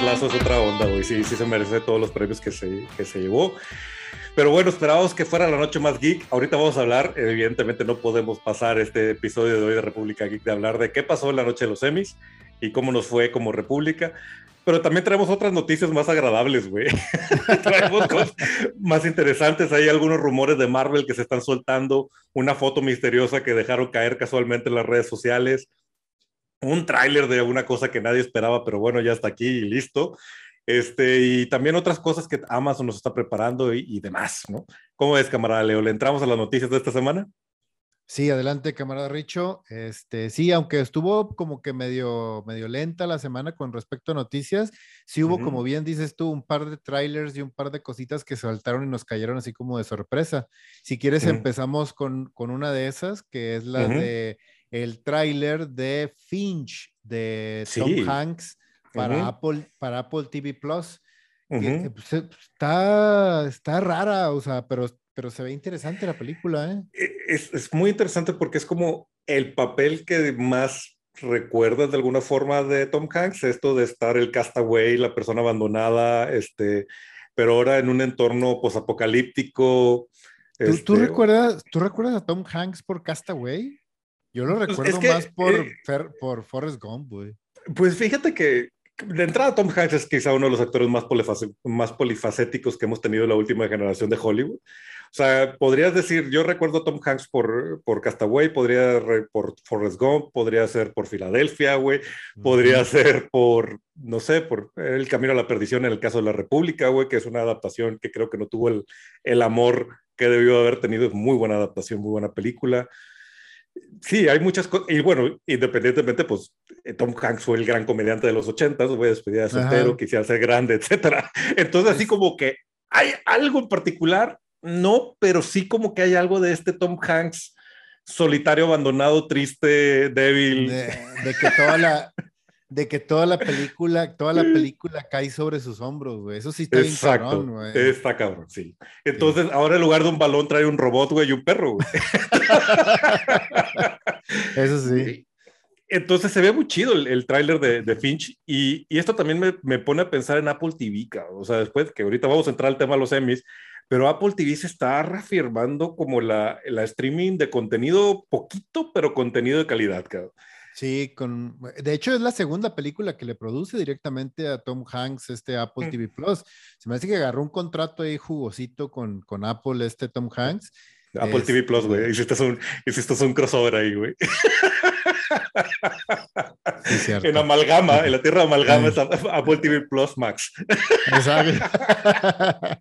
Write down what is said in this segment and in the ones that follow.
Ted Lasso es otra onda, güey. Sí, sí se merece todos los premios que se, que se llevó. Pero bueno, esperábamos que fuera la noche más geek. Ahorita vamos a hablar, evidentemente no podemos pasar este episodio de hoy de República Geek de hablar de qué pasó en la noche de los Emmys y cómo nos fue como República. Pero también traemos otras noticias más agradables, güey. traemos cosas más interesantes. Hay algunos rumores de Marvel que se están soltando. Una foto misteriosa que dejaron caer casualmente en las redes sociales un tráiler de una cosa que nadie esperaba, pero bueno, ya está aquí y listo. Este, y también otras cosas que Amazon nos está preparando y, demás, ¿no? ¿Cómo es, camarada Leo? ¿Le entramos a las noticias de esta semana? Sí, adelante, camarada Richo. Este, sí, aunque estuvo como que medio, medio lenta la semana con respecto a noticias, sí hubo, como bien dices tú, un par de trailers y un par de cositas que saltaron y nos cayeron así como de sorpresa. Si quieres, empezamos con, con, una de esas, que es la de el tráiler de Finch de Tom Hanks para, Apple, para Apple TV Plus. Eh, pues, eh, está, está rara, o sea, pero, pero se ve interesante la película. ¿eh? E, es, es muy interesante porque es como el papel que más recuerdas de alguna forma de Tom Hanks, esto de estar el castaway, la persona abandonada, este, pero ahora en un entorno posapocalíptico. ¿Tú, ¿Tú, este, recuerdas, ¿Tú recuerdas a Tom Hanks por Castaway? Yo lo pues, recuerdo más por, eh, por Forrest Gump, güey. Pues fíjate que de entrada Tom Hanks es quizá uno de los actores más, más polifacéticos que hemos tenido en la última generación de Hollywood. O sea, podrías decir, yo recuerdo a Tom Hanks por, por Castaway, podría por Forrest Gump, podría ser por Filadelfia, güey, podría ser por, no sé, por El Camino a la Perdición en el caso de la República, güey, que es una adaptación que creo que no tuvo el, el amor que debió haber tenido, es muy buena adaptación, muy buena película. Sí, hay muchas cosas. Y bueno, independientemente, pues eh, Tom Hanks fue el gran comediante de los ochentas, voy a despedir de soltero, quisiera ser grande, etcétera. Entonces, así como que hay algo en particular, no, pero sí como que hay algo de este Tom Hanks solitario, abandonado, triste, débil. De, de que toda la, de que toda la película, toda la película cae sobre sus hombros, güey. Eso sí está Exacto. bien cabrón, güey. Está cabrón, sí. Entonces, ahora en lugar de un balón trae un robot, güey, y un perro, güey. Eso sí. Entonces se ve muy chido el, el tráiler de, de, Finch y, y esto también me, me, pone a pensar en Apple TV, o sea, después que ahorita vamos a entrar al tema de los Emmys, pero Apple TV se está reafirmando como la, la streaming de contenido poquito, pero contenido de calidad, cabrón. Sí, con, de hecho es la segunda película que le produce directamente a Tom Hanks este Apple TV Plus. Se me hace que agarró un contrato ahí jugosito con, con Apple este Tom Hanks. Apple TV Plus, güey. Este hiciste un, hiciste un crossover ahí, güey. Sí, en amalgama, en la tierra de amalgama es Apple TV Plus Max. Exacto.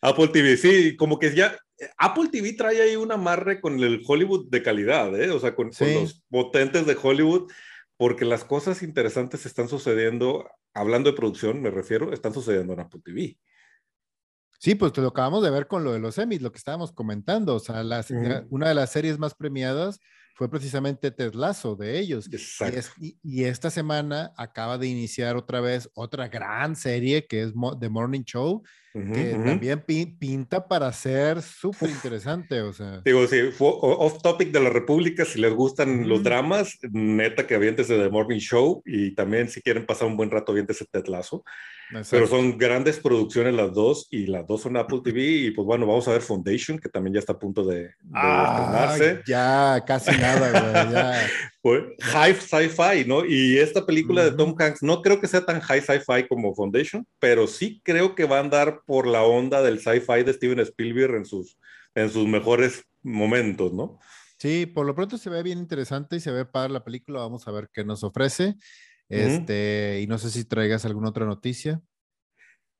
Apple TV, sí, como que ya Apple TV trae ahí un amarre con el Hollywood de calidad, ¿eh? o sea, con, los potentes de Hollywood, porque las cosas interesantes están sucediendo, hablando de producción, me refiero, están sucediendo en Apple TV. Sí, pues lo acabamos de ver con lo de los Emmys, lo que estábamos comentando, o sea, una de las series más premiadas fue precisamente Teslazo de ellos. Y, y, esta semana acaba de iniciar otra vez otra gran serie que es The Morning Show, que también pinta para ser súper interesante, o sea. Digo, sí, off topic de la República, si les gustan los dramas, neta que aviéntese The Morning Show y también si quieren pasar un buen rato aviéntese Ted Lasso. Pero son grandes producciones las dos y las dos son Apple TV y pues bueno, vamos a ver Foundation que también ya está a punto de, de ah, Ya, casi nada, güey, ya. High sci-fi, ¿no? Y esta película de Tom Hanks no creo que sea tan high sci-fi como Foundation, pero sí creo que va a andar por la onda del sci-fi de Steven Spielberg en sus, en sus mejores momentos, ¿no? Sí, por lo pronto se ve bien interesante y se ve para la película. Vamos a ver qué nos ofrece. Este, y no sé si traigas alguna otra noticia.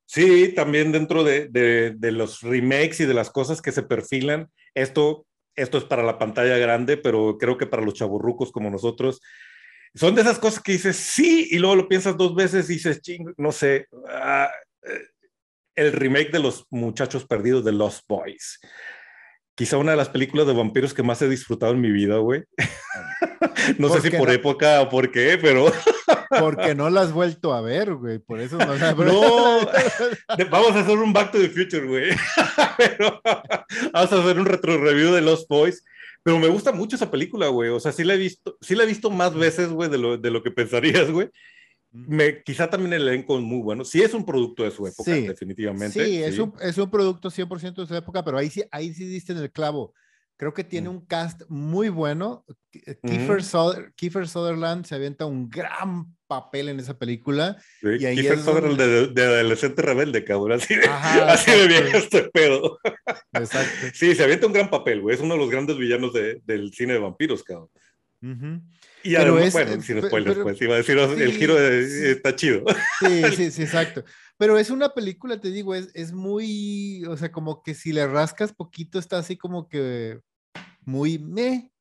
Sí, también dentro de, de, los remakes y de las cosas que se perfilan, esto, esto es para la pantalla grande, pero creo que para los chaburrucos como nosotros, son de esas cosas que dices sí, y luego lo piensas dos veces y dices, ching, no sé, ah, eh, el remake de los muchachos perdidos de Lost Boys quizá una de las películas de vampiros que más he disfrutado en mi vida, güey. no sé si por época o por qué, pero... Porque no la has vuelto a ver, güey. Por eso no la... No, vamos a hacer un Back to the Future, güey. vamos a hacer un retro review de Lost Boys. Pero me gusta mucho esa película, güey. O sea, sí la he visto, sí la he visto más veces, güey, de lo, de lo que pensarías, güey. me, quizá también el elenco es muy bueno. Sí es un producto de su época, definitivamente. Sí, Es, un, es un producto 100% de su época, pero ahí sí, ahí sí diste en el clavo. Creo que tiene mm. un cast muy bueno. Kiefer, Sutherland se avienta un gran papel en esa película. y ahí Kiefer Sutherland de, adolescente rebelde, cabrón. Así de, así de viejo este pedo. Exacto. Sí, se avienta un gran papel, güey. Es uno de los grandes villanos del cine de vampiros, cabrón. Y además, bueno, eh, sin spoilers, pues, iba a decir, el giro está chido. Sí, sí, sí, exacto. Pero es una película, te digo, es, es muy, o sea, como que si le rascas poquito está así como que muy meh.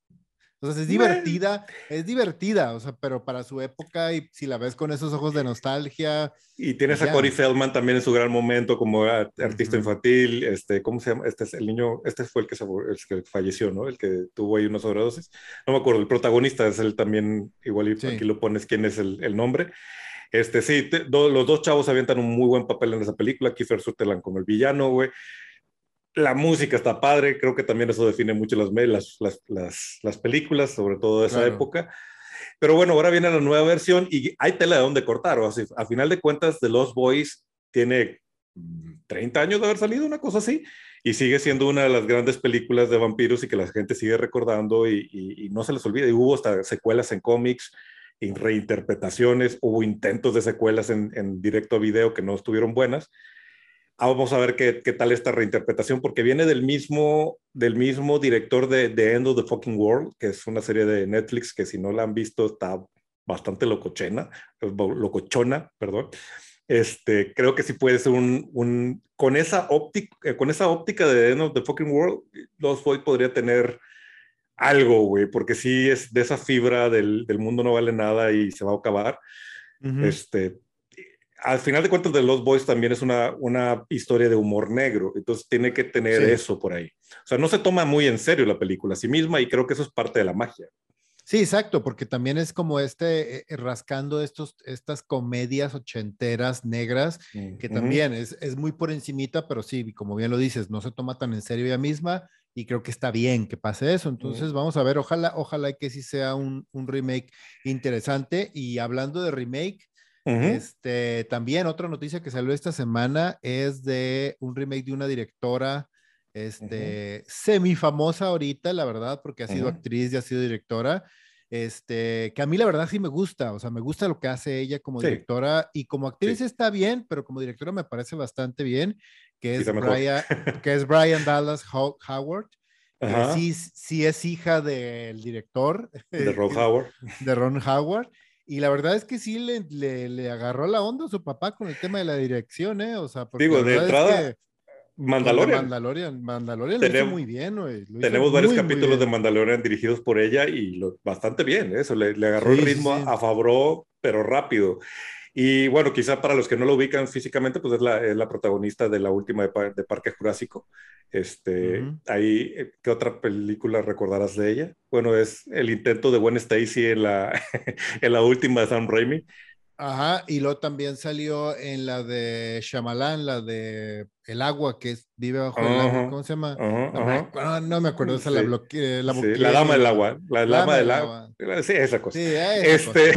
O sea, es divertida, es divertida, o sea, pero para su época y si la ves con esos ojos de nostalgia. Y tienes a Corey Feldman también en su gran momento como artista infantil, este, ¿cómo se llama? Este es el niño, este fue el que, el que falleció, ¿no? El que tuvo ahí unos sobredosis. No me acuerdo, el protagonista es él también, igual aquí lo pones quién es el, el nombre. Este, sí, los dos chavos avientan un muy buen papel en esa película, Kiefer Sutherland como el villano, güey la música está padre, creo que también eso define mucho las, las, las, las películas, sobre todo de esa época. Pero bueno, ahora viene la nueva versión y hay tela de dónde cortar. O sea, a final de cuentas, The Lost Boys tiene 30 años de haber salido, una cosa así, y sigue siendo una de las grandes películas de vampiros y que la gente sigue recordando y, y, no se les olvida. Y hubo hasta secuelas en cómics, en reinterpretaciones, hubo intentos de secuelas en, en directo a video que no estuvieron buenas vamos a ver qué, qué, tal esta reinterpretación, porque viene del mismo, del mismo director de The End of the Fucking World, que es una serie de Netflix que si no la han visto está bastante locochena, locochona, perdón. Este, creo que sí puede ser un, un con esa óptica, eh, con esa óptica de The End of the Fucking World, Los Boy podría tener algo, güey, porque sí es de esa fibra del, del, mundo no vale nada y se va a acabar. Este, al final de cuentas, The Lost Boys también es una, una historia de humor negro, entonces tiene que tener eso por ahí. O sea, no se toma muy en serio la película a sí misma y creo que eso es parte de la magia. Sí, exacto, porque también es como este eh, rascando estos, estas comedias ochenteras negras, que también es, es, muy por encimita, pero sí, como bien lo dices, no se toma tan en serio ella misma y creo que está bien que pase eso. Entonces, vamos a ver, ojalá, ojalá que sí sea un, un remake interesante. Y hablando de remake, este, también otra noticia que salió esta semana es de un remake de una directora este, semi famosa ahorita, la verdad, porque ha sido actriz y ha sido directora. Este, que a mí la verdad sí me gusta, o sea, me gusta lo que hace ella como directora y como actriz está bien, pero como directora me parece bastante bien, que es, Brian, que es Brian Dallas Howard. Sí, sí es hija del director. De Ron Howard. De Ron Howard. Y la verdad es que sí le, le, agarró la onda a su papá con el tema de la dirección, ¿eh? O sea, porque Digo, de entrada, Mandalorian. Mandalorian. Mandalorian tenemos, muy bien, güey. Tenemos varios capítulos de Mandalorian dirigidos por ella y lo, bastante bien, ¿eh? eso le, le agarró el ritmo a favor, pero rápido. Y bueno, quizá para los que no lo ubican físicamente, pues es la, es la protagonista de la última de, de Parque Jurásico. Este, ahí, eh, ¿qué otra película recordarás de ella? Bueno, es el intento de Gwen Stacy en la, en la última de Sam Raimi. Ajá, y luego también salió en la de Shyamalan, la de El agua que vive bajo el agua, ¿cómo se llama? no, me acuerdo, esa la bloqueé. La, la, dama del agua, la, dama del agua. Sí, esa cosa. Sí, este...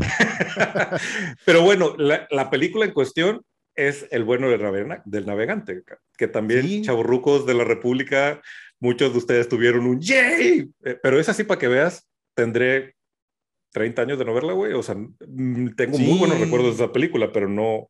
Pero bueno, la, película en cuestión es El bueno del, navegante, que también ¿Sí? chaburrucos de la República, muchos de ustedes tuvieron un ¡yay! Eh, pero es así para que veas, tendré 30 años de no verla, güey. O sea, mm, tengo muy buenos recuerdos de esa película, pero no.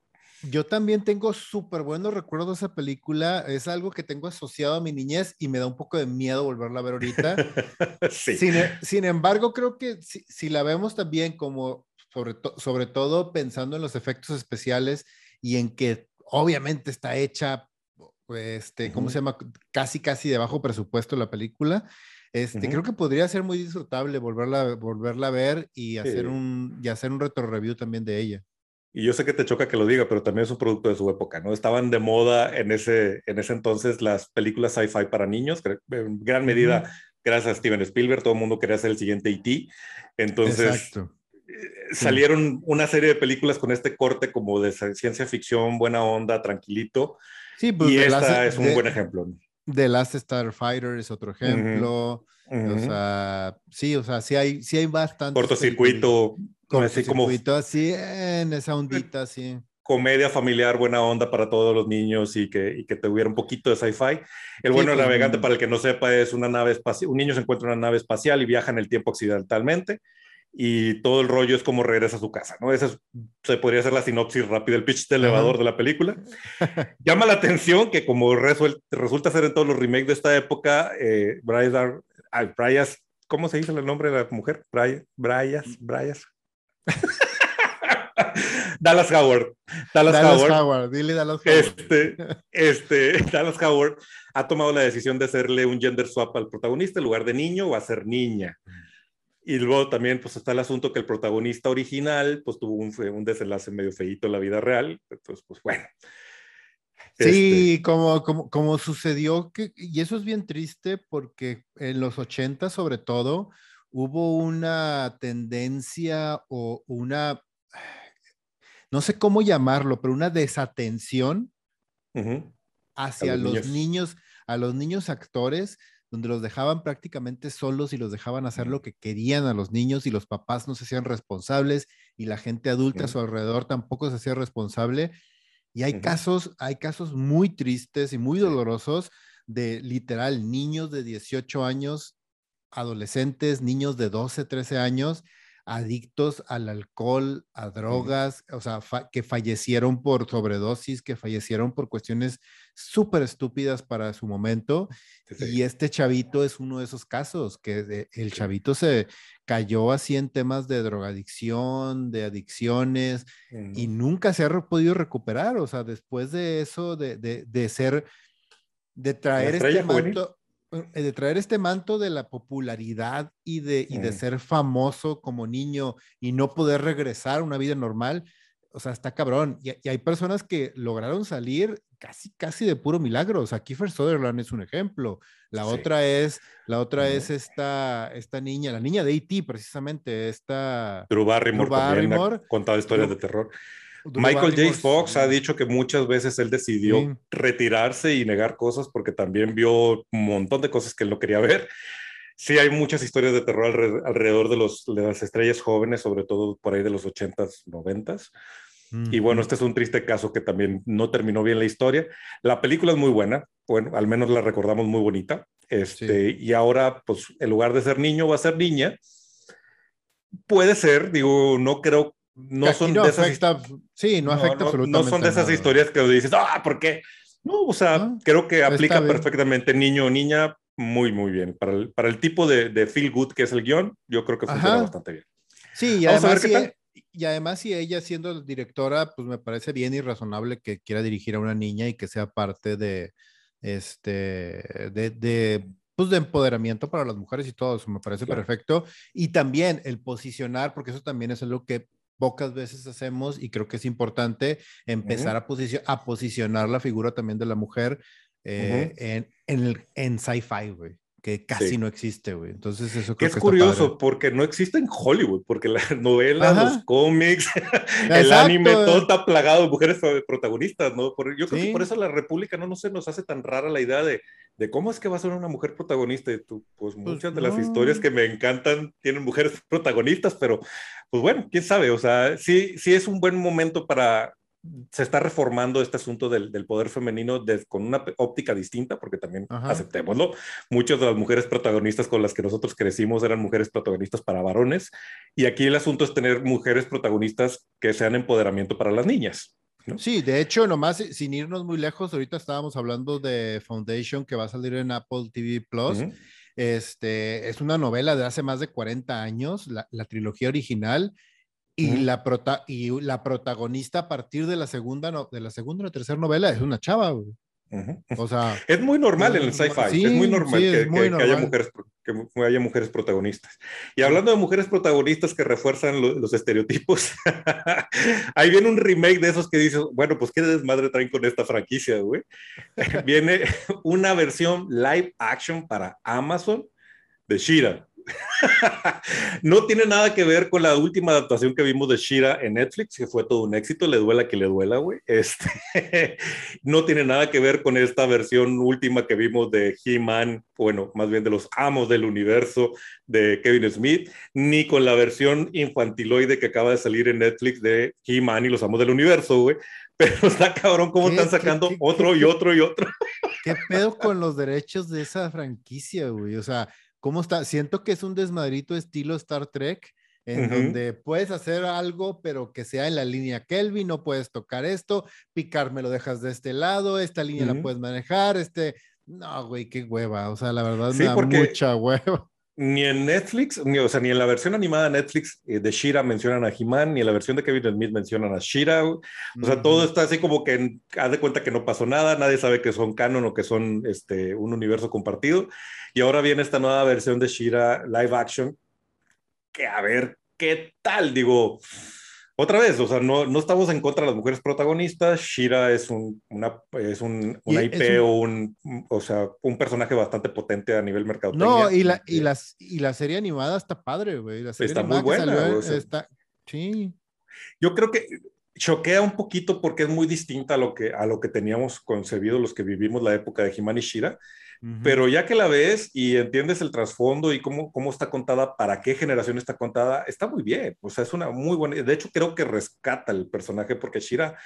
Yo también tengo súper buenos recuerdos de esa película. Es algo que tengo asociado a mi niñez y me da un poco de miedo volverla a ver ahorita. sí. sin, embargo, creo que si, la vemos también como, sobre, sobre todo pensando en los efectos especiales y en que obviamente está hecha, este, ¿cómo se llama? Casi, casi de bajo presupuesto la película. Este, Creo que podría ser muy disfrutable volverla, volverla a ver y hacer, un, y hacer un retro review también de ella. Y yo sé que te choca que lo diga, pero también es un producto de su época, ¿no? Estaban de moda en ese, en ese entonces las películas sci-fi para niños, en gran medida gracias a Steven Spielberg, todo el mundo quería ser el siguiente E.T. Entonces, eh, salieron una serie de películas con este corte como de ciencia ficción, buena onda, tranquilito. Sí, pues y esta es un buen ejemplo. The Last Starfighter es otro ejemplo. O sea, sí, o sea, sí hay, sí hay bastante. Cortocircuito. así como así en esa ondita, así. Comedia familiar, buena onda para todos los niños y que, y que tuviera un poquito de sci-fi. El bueno pues, navegante, para el que no sepa, es una nave espacial. Un niño se encuentra en una nave espacial y viaja en el tiempo accidentalmente y todo el rollo es como regresa a su casa, ¿no? Esa se podría hacer la sinopsis rápida, el pitch de elevador de la película. Llama la atención que como resulta ser en todos los remakes de esta época, eh, Brian, ¿cómo se dice el nombre de la mujer? Brian, Bryas, Bryas. Dallas Howard. Dallas, Howard. Dile Dallas Howard. Este, este, Dallas Howard ha tomado la decisión de hacerle un gender swap al protagonista, en lugar de niño va a ser niña. Y luego también pues está el asunto que el protagonista original pues tuvo un, un desenlace medio feíto en la vida real. Entonces, pues bueno. Sí, este como, como, como sucedió, que, y eso es bien triste porque en los 80 sobre todo hubo una tendencia o una, no sé cómo llamarlo, pero una desatención hacia los, niños. niños, a los niños actores donde los dejaban prácticamente solos y los dejaban hacer lo que querían a los niños y los papás no se hacían responsables y la gente adulta a su alrededor tampoco se hacía responsable. Y hay casos, hay casos muy tristes y muy dolorosos de literal niños de 18 años, adolescentes, niños de 12, 13 años adictos al alcohol, a drogas, o sea, que fallecieron por sobredosis, que fallecieron por cuestiones súper estúpidas para su momento. Y este chavito es uno de esos casos, que el chavito se cayó así en temas de drogadicción, de adicciones, y nunca se ha podido recuperar. O sea, después de eso, de, de, de ser, de traer este manto, eh, de traer este manto de la popularidad y de, y de ser famoso como niño y no poder regresar a una vida normal, o sea, está cabrón. Y, hay personas que lograron salir casi, casi de puro milagro. O sea, Kiefer Sutherland es un ejemplo. La otra es, la otra es esta, esta niña, la niña de E.T. precisamente, esta... Drew Barrymore, Drew Barrymore. contado historias de terror. Michael J. Fox ha dicho que muchas veces él decidió retirarse y negar cosas porque también vio un montón de cosas que él no quería ver. Sí, hay muchas historias de terror alrededor de, los, de las estrellas jóvenes, sobre todo por ahí de los 80s, 90s. Y bueno, este es un triste caso que también no terminó bien la historia. La película es muy buena, bueno, al menos la recordamos muy bonita. Este, Y ahora, pues, en lugar de ser niño, va a ser niña. Puede ser, digo, no creo no son de esas sí no afecta absolutamente no son de esas historias que dices ah por qué no o sea creo que aplica perfectamente niño o niña muy muy bien. Para el, para el tipo de, de, feel good que es el guion yo creo que funciona bastante bien. Sí y además, si, e, y además si ella siendo directora pues me parece bien y razonable que quiera dirigir a una niña y que sea parte de este de, de pues de empoderamiento para las mujeres y todo eso me parece perfecto. Y también el posicionar porque eso también es algo que pocas veces hacemos y creo que es importante empezar a, a posicionar la figura también de la mujer eh, en, en, en sci-fi, güey que casi no existe, güey. Entonces eso creo que es curioso porque no existe en Hollywood, porque la novela, los cómics, el anime, todo está plagado de mujeres protagonistas, ¿no? Por, yo creo que por eso la República no, no se nos hace tan rara la idea de, de cómo es que va a ser una mujer protagonista. Y tú, pues, pues muchas de las historias que me encantan tienen mujeres protagonistas, pero pues bueno, quién sabe, o sea, sí, sí es un buen momento para, se está reformando este asunto del, del poder femenino con una óptica distinta, porque también aceptémoslo, muchas de las mujeres protagonistas con las que nosotros crecimos eran mujeres protagonistas para varones, y aquí el asunto es tener mujeres protagonistas que sean empoderamiento para las niñas. Sí, de hecho, nomás sin irnos muy lejos, ahorita estábamos hablando de Foundation que va a salir en Apple TV Plus. Este es una novela de hace más de 40 años, la, la trilogía original y, la prota y la protagonista a partir de la segunda, no, de la segunda o tercera novela es una chava, O sea, es muy normal en el sci-fi, es muy normal, que, haya mujeres, que haya mujeres protagonistas. Y hablando de mujeres protagonistas que refuerzan los estereotipos, ahí viene un remake de esos que dices, bueno, pues qué desmadre traen con esta franquicia, güey. viene una versión live action para Amazon de Shira no tiene nada que ver con la última adaptación que vimos de Shira en Netflix, que fue todo un éxito, le duela que le duela, güey. Este, no tiene nada que ver con esta versión última que vimos de He-Man, bueno, más bien de los amos del universo de Kevin Smith, ni con la versión infantiloide que acaba de salir en Netflix de He-Man y los amos del universo, güey. Pero está cabrón cómo están sacando otro y otro y otro. ¿Qué pedo con los derechos de esa franquicia, güey? O sea, ¿cómo está? Siento que es un desmadrito estilo Star Trek, en donde puedes hacer algo, pero que sea en la línea Kelvin, no puedes tocar esto, picar me lo dejas de este lado, esta línea la puedes manejar, este... No, güey, qué hueva. O sea, la verdad me da mucha hueva ni en Netflix, ni, o sea, ni en la versión animada de Netflix eh, de Shira mencionan a He-Man, ni en la versión de Kevin Smith mencionan a Shira. O sea, todo está así como que haz de cuenta que no pasó nada, nadie sabe que son canon o que son este, un universo compartido. Y ahora viene esta nueva versión de Shira live action, que a ver qué tal, digo otra vez, o sea, no, no estamos en contra de las mujeres protagonistas. Shira es, un, una, es un, una IP o, un, o sea, un personaje bastante potente a nivel mercado. No, y la, y, las, y la serie animada está padre, güey. está muy buena. está... Sí. Yo creo que choquea un poquito porque es muy distinta a lo que, a lo que teníamos concebido los que vivimos la época de Himani Shira. Pero ya que la ves y entiendes el trasfondo y cómo, cómo está contada, para qué generación está contada, está muy bien. O sea, es una muy buena. De hecho, creo que rescata el personaje porque Shira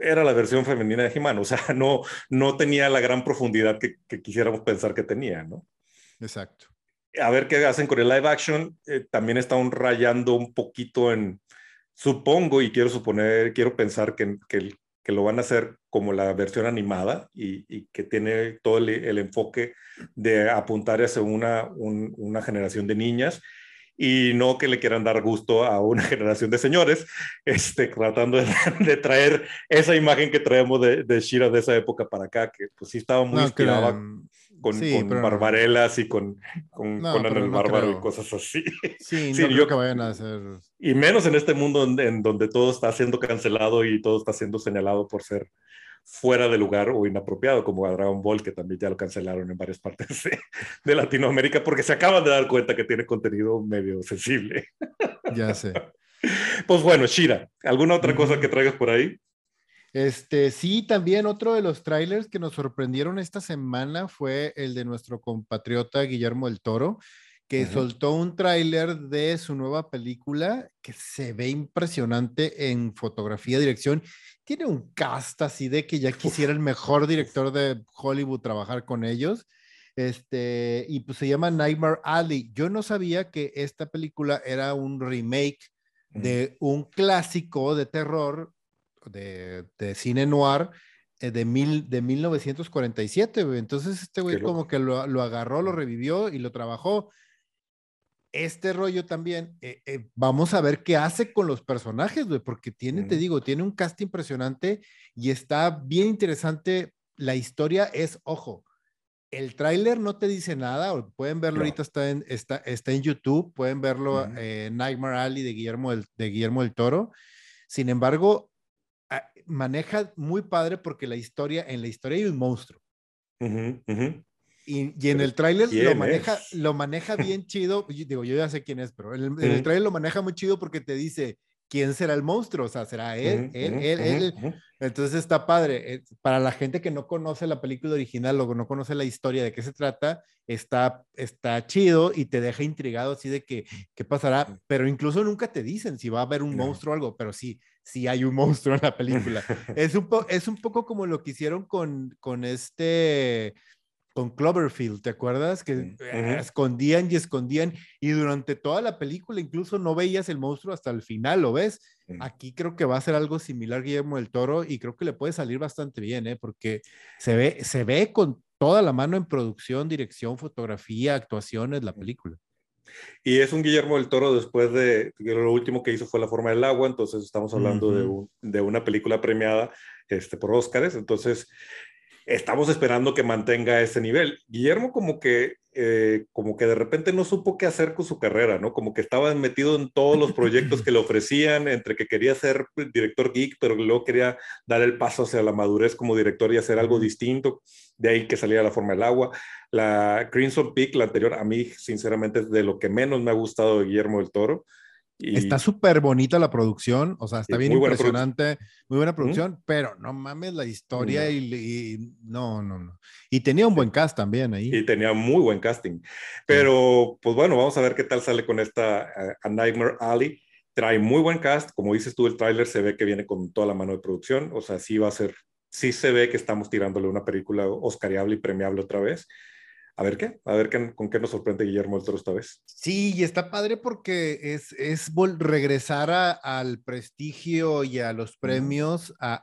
era la versión femenina de He-Man. O sea, no, no tenía la gran profundidad que, quisiéramos pensar que tenía, ¿no? Exacto. A ver qué hacen con el live action. Eh, también están rayando un poquito en, supongo y quiero suponer, quiero pensar que, que, que lo van a hacer como la versión animada y, que tiene todo el, enfoque de apuntar hacia una, una generación de niñas y no que le quieran dar gusto a una generación de señores, este, tratando de, traer esa imagen que traemos de, de, Shira de esa época para acá, que pues sí estaba muy inspirada con, con barbarelas y con, con, con el bárbaro y cosas así. Sí, no creo que vayan a hacer. Y menos en este mundo en, donde todo está siendo cancelado y todo está siendo señalado por ser fuera de lugar o inapropiado, como a Dragon Ball, que también ya lo cancelaron en varias partes de, Latinoamérica, porque se acaban de dar cuenta que tiene contenido medio sensible. Ya sé. Pues bueno, Shira, ¿alguna otra cosa que traigas por ahí? Este, sí, también otro de los trailers que nos sorprendieron esta semana fue el de nuestro compatriota Guillermo del Toro, que soltó un tráiler de su nueva película que se ve impresionante en fotografía, dirección. Tiene un cast así de que ya quisiera el mejor director de Hollywood trabajar con ellos. Este, y pues se llama Nightmare Alley. Yo no sabía que esta película era un remake de un clásico de terror de, cine noir eh, de, mil, de 1947, Entonces este güey como que lo, agarró, lo revivió y lo trabajó. Este rollo también, eh, eh, vamos a ver qué hace con los personajes, güey, porque tiene, te digo, tiene un cast impresionante y está bien interesante. La historia es, ojo, el tráiler no te dice nada, pueden verlo ahorita, está en, está, está en YouTube, pueden verlo en Nightmare Alley de Guillermo de Guillermo del Toro. Sin embargo, maneja muy padre porque la historia, en la historia hay un monstruo. Y, en el tráiler lo maneja, lo maneja bien chido. Digo, yo ya sé quién es, pero en el, trailer tráiler lo maneja muy chido porque te dice quién será el monstruo. O sea, será él, él, él, él. Entonces está padre. Eh, para la gente que no conoce la película original o no conoce la historia de qué se trata, está, está chido y te deja intrigado así de que qué pasará. Pero incluso nunca te dicen si va a haber un monstruo o algo, pero sí, si hay un monstruo en la película. es, un es un poco como lo que hicieron con, con este, con Cloverfield, ¿te acuerdas? Que escondían y escondían y durante toda la película incluso no veías el monstruo hasta el final, ¿lo ves? Aquí creo que va a ser algo similar Guillermo del Toro y creo que le puede salir bastante bien, ¿eh? Porque se ve, se ve con toda la mano en producción, dirección, fotografía, actuaciones, la película. Y es un Guillermo del Toro después de, lo último que hizo fue La forma del agua, entonces estamos hablando de, de, una película premiada este, por Óscares, entonces estamos esperando que mantenga ese nivel. Guillermo como que eh, como que de repente no supo qué hacer con su carrera, ¿no? Como que estaba metido en todos los proyectos que le ofrecían, entre que quería ser director geek, pero luego quería dar el paso hacia la madurez como director y hacer algo distinto, de ahí que salía la forma del agua. La Crimson Peak, la anterior, a mí sinceramente es de lo que menos me ha gustado de Guillermo del Toro. Está súper bonita la producción, o sea, está bien impresionante, muy buena producción, pero no mames la historia Y, no, no, no. Y tenía un buen cast también ahí. Y tenía muy buen casting. Pero, pues bueno, vamos a ver qué tal sale con esta eh, A Nightmare Alley. Trae muy buen cast, como dices tú, el tráiler se ve que viene con toda la mano de producción, o sea, sí va a ser, sí se ve que estamos tirándole una película oscariable y premiable otra vez a ver qué, a ver qué, con qué nos sorprende Guillermo del Toro esta vez. Sí, y está padre porque es, es regresar al prestigio y a los premios a,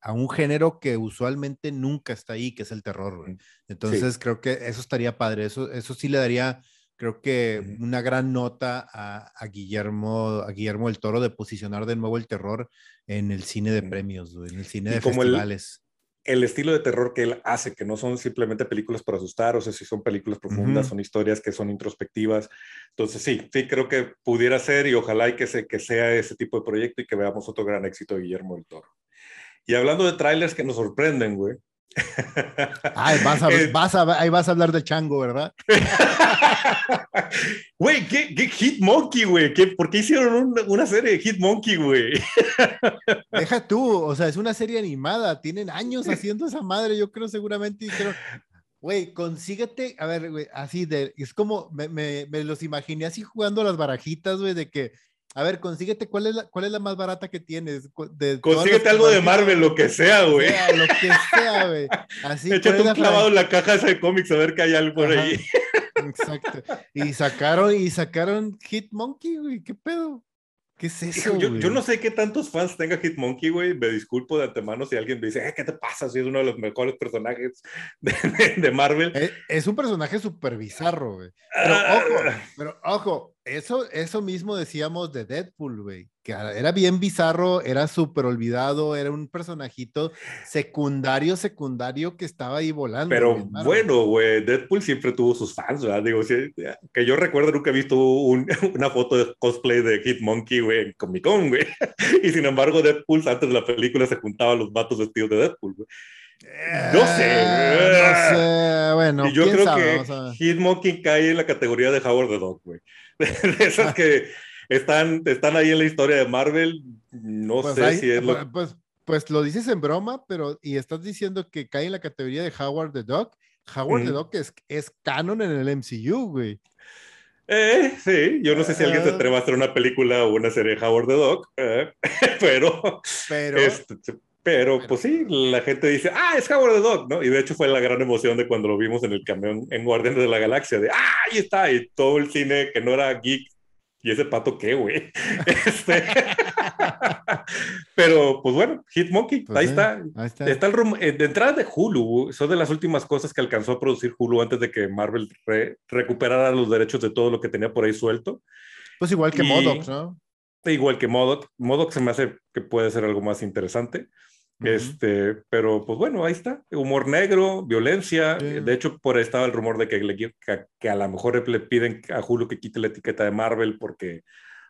a, un género que usualmente nunca está ahí, que es el terror. Entonces creo que eso estaría padre, eso, eso sí le daría, creo que una gran nota a, a, Guillermo, a Guillermo del Toro de posicionar de nuevo el terror en el cine de premios, en el cine de festivales el estilo de terror que él hace, que no son simplemente películas para asustar, o sea, si son películas profundas, son historias que son introspectivas. Entonces, sí, sí, creo que pudiera ser y ojalá y que, se, que sea ese tipo de proyecto y que veamos otro gran éxito de Guillermo del Toro. Y hablando de trailers que nos sorprenden, güey, Ay, vas a, vas a, ahí vas a hablar de chango, ¿verdad? Güey, ¿qué, ¿qué, Hit Monkey, güey? ¿Por qué hicieron una serie de Hit Monkey, güey? Deja tú, o sea, es una serie animada, tienen años haciendo esa madre, yo creo seguramente dijeron, güey, consíguete, a ver, güey, así de, es como, me, me, me los imaginé así jugando las barajitas, güey, de que a ver, consíguete, ¿cuál es la, cuál es la más barata que tienes? De consíguete algo de Marvel, lo que sea, güey. lo que sea, güey. Así. Échate un clavado en la caja de cómics a ver que hay algo por ahí. Exacto. Y sacaron, y sacaron Hit Monkey, güey. ¿Qué pedo? ¿Qué es eso? Yo, yo, no sé qué tantos fans tenga Hitmonkey, güey. Me disculpo de antemano si alguien me dice, eh, ¿qué te pasa? Si es uno de los mejores personajes de, de, Marvel. Es, es, un personaje súper bizarro, güey. Pero ah. ojo, pero ojo, eso, eso mismo decíamos de Deadpool, güey, que era bien bizarro, era súper olvidado, era un personajito secundario, secundario que estaba ahí volando. Pero bueno, güey, Deadpool siempre tuvo sus fans, ¿verdad? Digo, que yo recuerdo nunca he visto una foto de cosplay de Kid Monkey, güey, en Comic Con, güey. Y sin embargo, Deadpool antes de la película se juntaban los vatos vestidos de Deadpool, güey. No sé. no sé, bueno. Y yo creo que Hitmonkey cae en la categoría de Howard the Dog, güey. de esas que están, están ahí en la historia de Marvel. No pues sé si es lo... Pues, pues lo dices en broma, pero y estás diciendo que cae en la categoría de Howard the Duck. Howard the Duck es, es canon en el MCU, güey. Eh, sí, yo no sé si alguien se ah. atreve a hacer una película o una serie de Howard the Duck, eh, pero, pero, este, pero, pues sí, la gente dice, ah, es Howard the Dog, ¿no? Y de hecho fue la gran emoción de cuando lo vimos en el camión en Guardianes de la Galaxia, de, ah, ahí está, y todo el cine que no era geek, y ese pato qué, güey. Este... Pero, pues bueno, Hitmonkey, pues ahí, está. ahí está. está. el eh, de entrada de Hulu, son de las últimas cosas que alcanzó a producir Hulu antes de que Marvel recuperara los derechos de todo lo que tenía por ahí suelto. Pues igual que Modoc, ¿no? Igual que Modoc. Modoc se me hace que puede ser algo más interesante. Este, pero pues bueno, ahí está. Humor negro, violencia. De hecho, por ahí estaba el rumor de que, que, a lo mejor le piden a Hulu que quite la etiqueta de Marvel porque,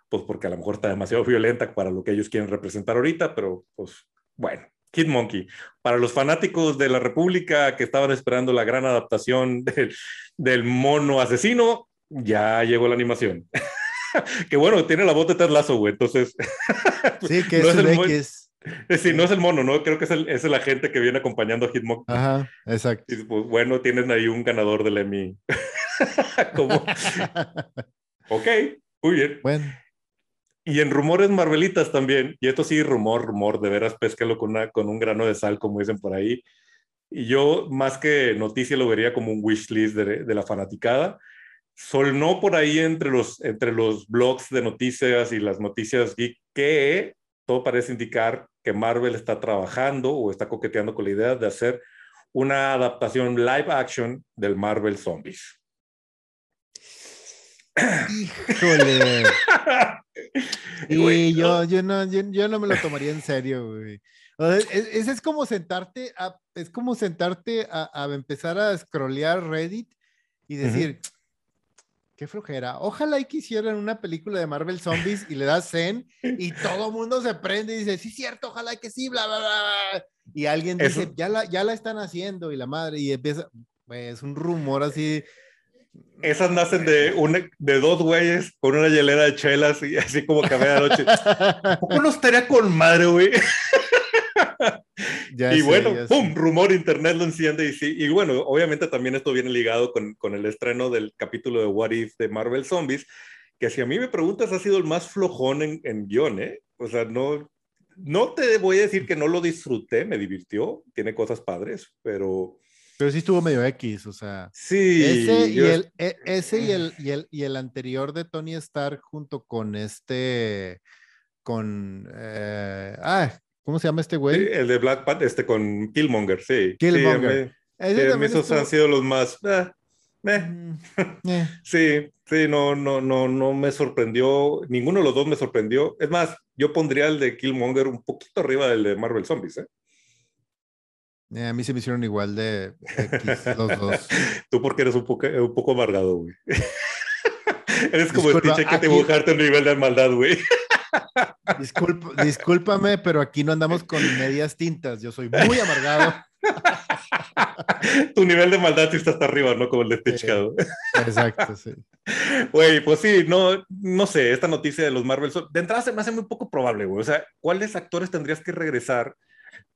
pues porque a lo mejor está demasiado violenta para lo que ellos quieren representar ahorita, pero pues bueno. Kid Monkey. Para los fanáticos de la República que estaban esperando la gran adaptación del, del mono asesino, ya llegó la animación. que bueno, tiene la voz de Ted Lasso, güey, entonces... sí, que es, el, X. Sí, no es el mono, ¿no? Creo que es el, es el agente que viene acompañando a Hitmonkey. Ajá, exacto. Y pues, bueno, tienen ahí un ganador del Emmy. Como... ok, muy bien. Bueno. Y en rumores marvelitas también, y esto sí, rumor, rumor, de veras, péscalo con, una, con un grano de sal, como dicen por ahí. Y yo, más que noticia, lo vería como un wish list de, de la fanaticada. Solnó por ahí entre los, entre los blogs de noticias y las noticias geek que todo parece indicar que Marvel está trabajando o está coqueteando con la idea de hacer una adaptación live action del Marvel Zombies. Híjole. y yo, yo, no, yo, no me lo tomaría en serio, güey. es, es, como sentarte a, es como sentarte a, a, empezar a scrollear Reddit y decir, qué flojera. Ojalá y quisieran una película de Marvel Zombies y le das Zen y todo mundo se prende y dice, sí, cierto, ojalá que sí, bla, bla, bla. Y alguien dice, ya la, ya la están haciendo y la madre, y empieza, pues, un rumor así. Esas nacen de, una, de dos güeyes con una hielera de chelas y así como que a noche. ¿Cómo no estaría con madre, güey? Y bueno, ¡pum! Rumor internet lo enciende y sí. Y bueno, obviamente también esto viene ligado con, con, el estreno del capítulo de What If de Marvel Zombies, que si a mí me preguntas ha sido el más flojón en, en guion, ¿eh? O sea, no, no te voy a decir que no lo disfruté, me divirtió, tiene cosas padres, pero... Pero sí estuvo medio X, o sea. Sí. Ese, y, el, e, ese y, el, y, el, y el anterior de Tony Stark junto con este, con, eh, ah, ¿Cómo se llama este güey? el de Black Panther, este con Killmonger, sí. Killmonger. Sí, esos han sido los más. Eh, mm, eh. Sí, sí, no, no, no, no me sorprendió. Ninguno de los dos me sorprendió. Es más, yo pondría el de Killmonger un poquito arriba del de Marvel Zombies, ¿eh? eh a mí se me hicieron igual de los dos. Tú porque eres un poco, un poco amargado, güey. eres como el pinche que te dibujarte un nivel de maldad, güey. Discúlpame, pero aquí no andamos con medias tintas. Yo soy muy amargado. tu nivel de maldad está hasta arriba, ¿no? Como el de Stitch Exacto, sí. Güey, pues sí, no, no sé, esta noticia de los Marvel, de entrada se me hace muy poco probable, güey. O sea, ¿cuáles actores tendrías que regresar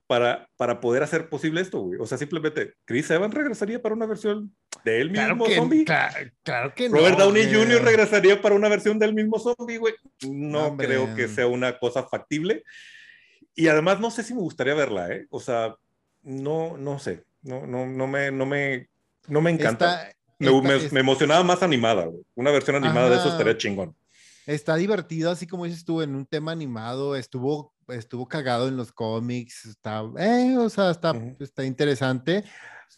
para, para poder hacer posible esto, güey. O sea, simplemente, Chris Evans regresaría para una versión de él mismo zombie. Claro, que no. Robert Downey Jr. regresaría para una versión del mismo zombie, güey. No, creo que sea una cosa factible. Y además no sé si me gustaría verla, ¿eh? O sea, no, no sé. No, no, no me, no me, no me encanta. me, emocionaba más animada, güey. Una versión animada de eso estaría chingón. Está divertido, así como dices tú, en un tema animado. Estuvo estuvo cagado en los cómics, está, eh, o sea, está, está interesante,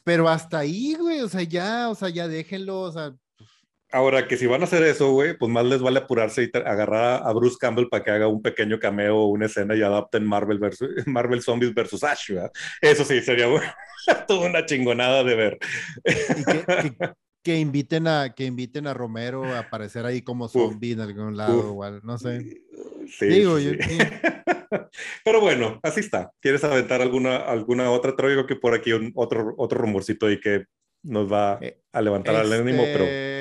pero hasta ahí, güey, o sea, ya, o sea, ya déjenlo, o sea. Pues Ahora, que si van a hacer eso, güey, pues más les vale apurarse y agarrar a Bruce Campbell para que haga un pequeño cameo o una escena y adapten Marvel, versus, Marvel Zombies versus Ash, ¿verdad? Eso sí, sería toda una chingonada de ver. que, inviten a, que inviten a Romero a aparecer ahí como zombie en algún lado, igual, no sé. Sí, Digo, Yo, Pero bueno, así está. ¿Quieres aventar alguna, alguna otra? Traigo que por aquí otro, otro rumorcito y que nos va eh, a levantar al ánimo, pero... Este,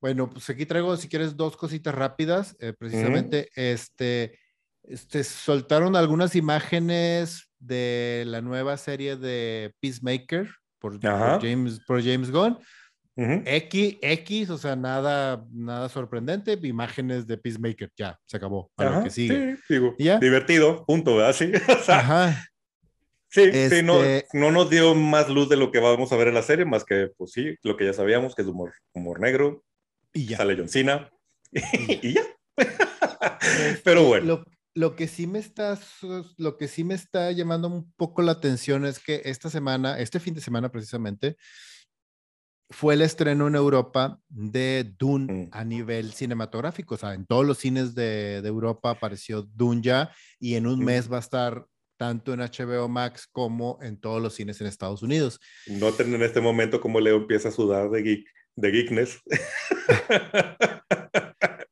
bueno, pues aquí traigo, si quieres, dos cositas rápidas. Eh, precisamente, este, este, soltaron algunas imágenes de la nueva serie de Peacemaker por, por James, por James Gunn. X, X, o sea, nada, nada sorprendente, imágenes de Peacemaker, ya, se acabó, a lo que sigue. Sí, divertido, punto, ¿verdad? Sí, sí, sí no, este no, nos dio más luz de lo que vamos a ver en la serie, más que, pues sí, lo que ya sabíamos, que es humor, humor negro, y ya. sale John Cena, y ya. Este, Pero bueno. Lo, lo, que sí me está, lo que sí me está llamando un poco la atención es que esta semana, este fin de semana precisamente, fue el estreno en Europa de Dune a nivel cinematográfico. O sea, en todos los cines de, Europa apareció Dune ya y en un mes va a estar tanto en HBO Max como en todos los cines en Estados Unidos. Noten en este momento cómo Leo empieza a sudar de, geek, de geekness.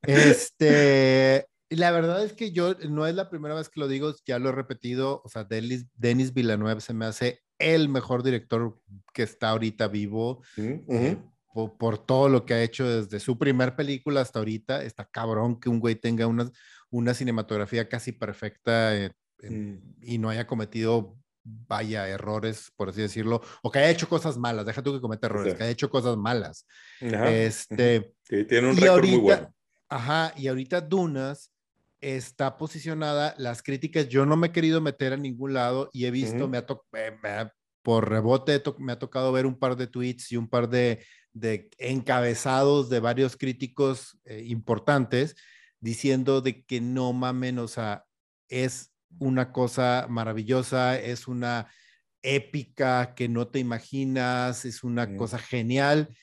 este, la verdad es que yo no es la primera vez que lo digo, ya lo he repetido. O sea, Denis, Denis Villeneuve se me hace el mejor director que está ahorita vivo. Eh, por, todo lo que ha hecho desde su primer película hasta ahorita. Está cabrón que un güey tenga una, una cinematografía casi perfecta eh, y no haya cometido, vaya, errores, por así decirlo, o que haya hecho cosas malas. Deja tú que cometa errores, que haya hecho cosas malas. Este, tiene un récord muy bueno. Ajá, y ahorita Dunas está posicionada, las críticas, yo no me he querido meter a ningún lado y he visto, me, ha por rebote, me ha tocado ver un par de tweets y un par de, de encabezados de varios críticos eh, importantes diciendo de que no mamen, o sea, es una cosa maravillosa, es una épica que no te imaginas, es una cosa genial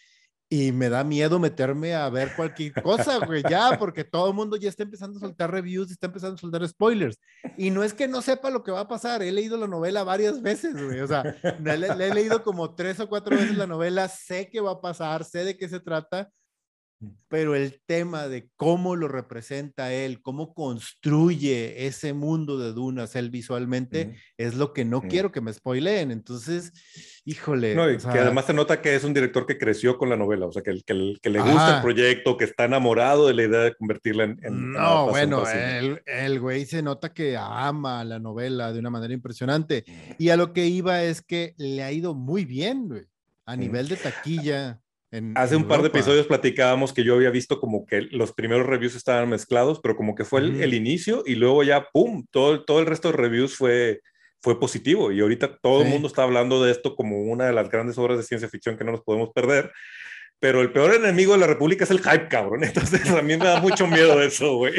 y me da miedo meterme a ver cualquier cosa, güey, ya, porque todo el mundo ya está empezando a soltar reviews, está empezando a soltar spoilers. Y no es que no sepa lo que va a pasar, he leído la novela varias veces, güey, o sea, le, le he leído como tres o cuatro veces la novela, sé qué va a pasar, sé de qué se trata, pero el tema de cómo lo representa él, cómo construye ese mundo de dunas él visualmente, es lo que no quiero que me spoileen. Entonces, híjole. No, que además se nota que es un director que creció con la novela, o sea, que, que, que le gusta el proyecto, que está enamorado de la idea de convertirla en... no, bueno, el, el güey se nota que ama la novela de una manera impresionante. Y a lo que iba es que le ha ido muy bien, güey, a nivel de taquilla. Hace un par de episodios platicábamos que yo había visto como que los primeros reviews estaban mezclados, pero como que fue el, inicio y luego ya, ¡pum!, todo, todo el resto de reviews fue, fue positivo. Y ahorita todo el mundo está hablando de esto como una de las grandes obras de ciencia ficción que no nos podemos perder pero el peor enemigo de la República es el hype, cabrón. Entonces a mí me da mucho miedo eso, güey.